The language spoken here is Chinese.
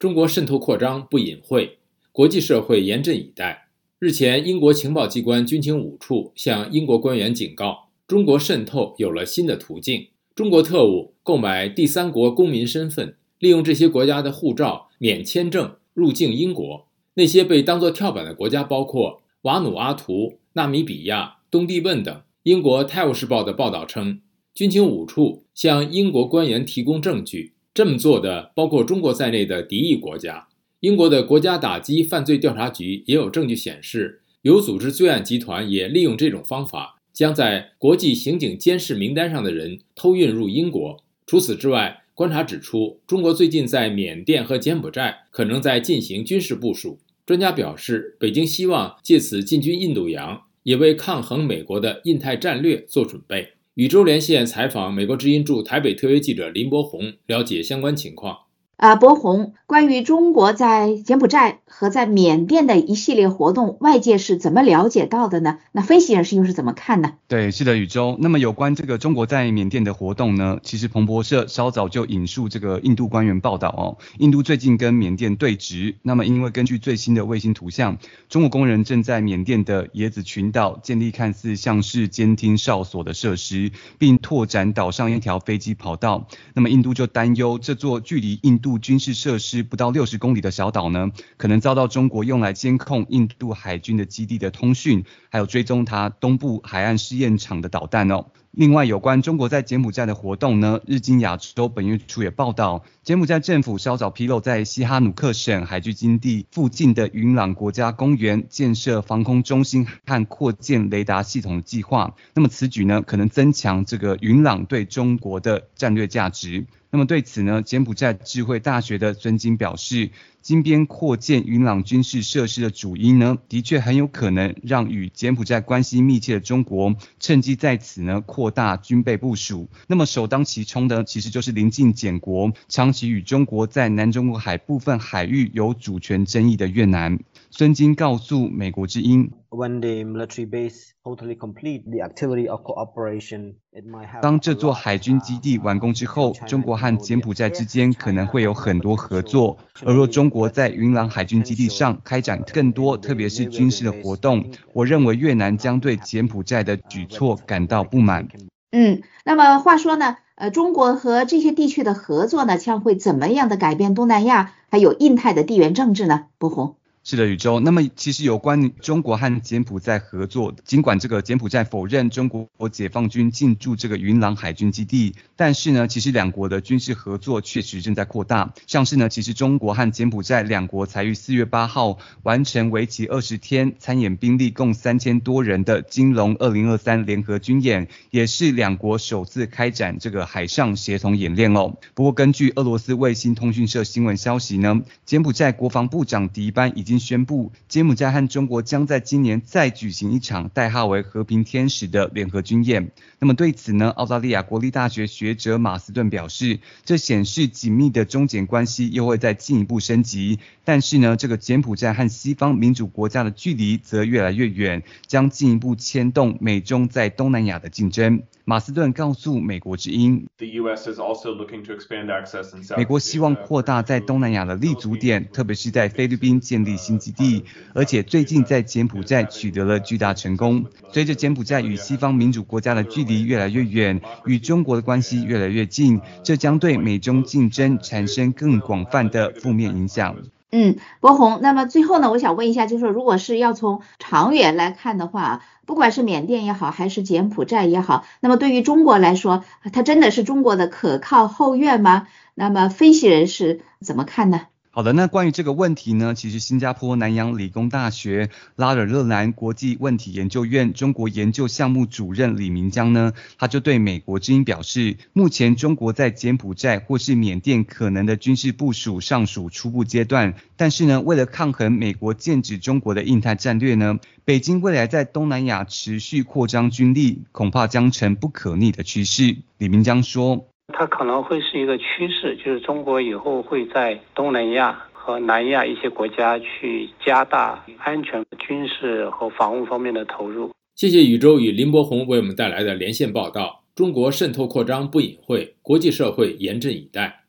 中国渗透扩张不隐晦，国际社会严阵以待。日前，英国情报机关军情五处向英国官员警告，中国渗透有了新的途径。中国特务购买第三国公民身份，利用这些国家的护照免签证入境英国。那些被当作跳板的国家包括瓦努阿图、纳米比亚、东帝汶等。英国《泰晤士报》的报道称，军情五处向英国官员提供证据，这么做的包括中国在内的敌意国家。英国的国家打击犯罪调查局也有证据显示，有组织罪案集团也利用这种方法。将在国际刑警监视名单上的人偷运入英国。除此之外，观察指出，中国最近在缅甸和柬埔寨可能在进行军事部署。专家表示，北京希望借此进军印度洋，也为抗衡美国的印太战略做准备。与周连线采访美国之音驻台北特约记者林博宏，了解相关情况。啊，博宏，关于中国在柬埔寨和在缅甸的一系列活动，外界是怎么了解到的呢？那分析人士又是怎么看呢？对，是的，宇宙。那么有关这个中国在缅甸的活动呢？其实彭博社稍早就引述这个印度官员报道哦，印度最近跟缅甸对峙。那么因为根据最新的卫星图像，中国工人正在缅甸的椰子群岛建立看似像是监听哨所的设施，并拓展岛上一条飞机跑道。那么印度就担忧这座距离印度军事设施不到六十公里的小岛呢，可能遭到中国用来监控印度海军的基地的通讯，还有追踪它东部海岸试验场的导弹哦。另外，有关中国在柬埔寨的活动呢，日经亚洲本月初也报道，柬埔寨政府稍早披露，在西哈努克省海军基地附近的云朗国家公园建设防空中心和扩建雷达系统的计划。那么此举呢，可能增强这个云朗对中国的战略价值。那么对此呢，柬埔寨智慧大学的孙金表示。金边扩建云朗军事设施的主因呢，的确很有可能让与柬埔寨关系密切的中国趁机在此呢扩大军备部署。那么首当其冲的其实就是临近柬国，长期与中国在南中国海部分海域有主权争议的越南。孙金告诉美国之音。当这座海军基地完工之后，中国和柬埔寨之间可能会有很多合作。而若中国在云南海军基地上开展更多，特别是军事的活动，我认为越南将对柬埔寨的举措感到不满。嗯，那么话说呢，呃，中国和这些地区的合作呢，将会怎么样的改变东南亚还有印太的地缘政治呢？博宏。是的，宇宙。那么其实有关中国和柬埔寨合作，尽管这个柬埔寨否认中国解放军进驻这个云朗海军基地，但是呢，其实两国的军事合作确实正在扩大。像是呢，其实中国和柬埔寨两国才于四月八号完成为期二十天、参演兵力共三千多人的金龙二零二三联合军演，也是两国首次开展这个海上协同演练哦。不过根据俄罗斯卫星通讯社新闻消息呢，柬埔寨国防部长迪班已经。已经宣布，柬埔寨和中国将在今年再举行一场代号为“和平天使”的联合军演。那么对此呢，澳大利亚国立大学学者马斯顿表示，这显示紧密的中柬关系又会再进一步升级。但是呢，这个柬埔寨和西方民主国家的距离则越来越远，将进一步牵动美中在东南亚的竞争。马斯顿告诉美国之音，美国希望扩大在东南亚的立足点，特别是在菲律宾建立新基地，而且最近在柬埔寨取得了巨大成功。随着柬埔寨与西方民主国家的距离越来越远，与中国的关系越来越近，这将对美中竞争产生更广泛的负面影响。嗯，博鸿，那么最后呢，我想问一下，就是说，如果是要从长远来看的话，不管是缅甸也好，还是柬埔寨也好，那么对于中国来说，它真的是中国的可靠后院吗？那么分析人士怎么看呢？好的，那关于这个问题呢，其实新加坡南洋理工大学拉尔热兰国际问题研究院中国研究项目主任李明江呢，他就对美国之音表示，目前中国在柬埔寨或是缅甸可能的军事部署尚属初步阶段，但是呢，为了抗衡美国剑指中国的印太战略呢，北京未来在东南亚持续扩张军力，恐怕将成不可逆的趋势。李明江说。它可能会是一个趋势，就是中国以后会在东南亚和南亚一些国家去加大安全、军事和防务方面的投入。谢谢宇宙与林伯宏为我们带来的连线报道。中国渗透扩张不隐晦，国际社会严阵以待。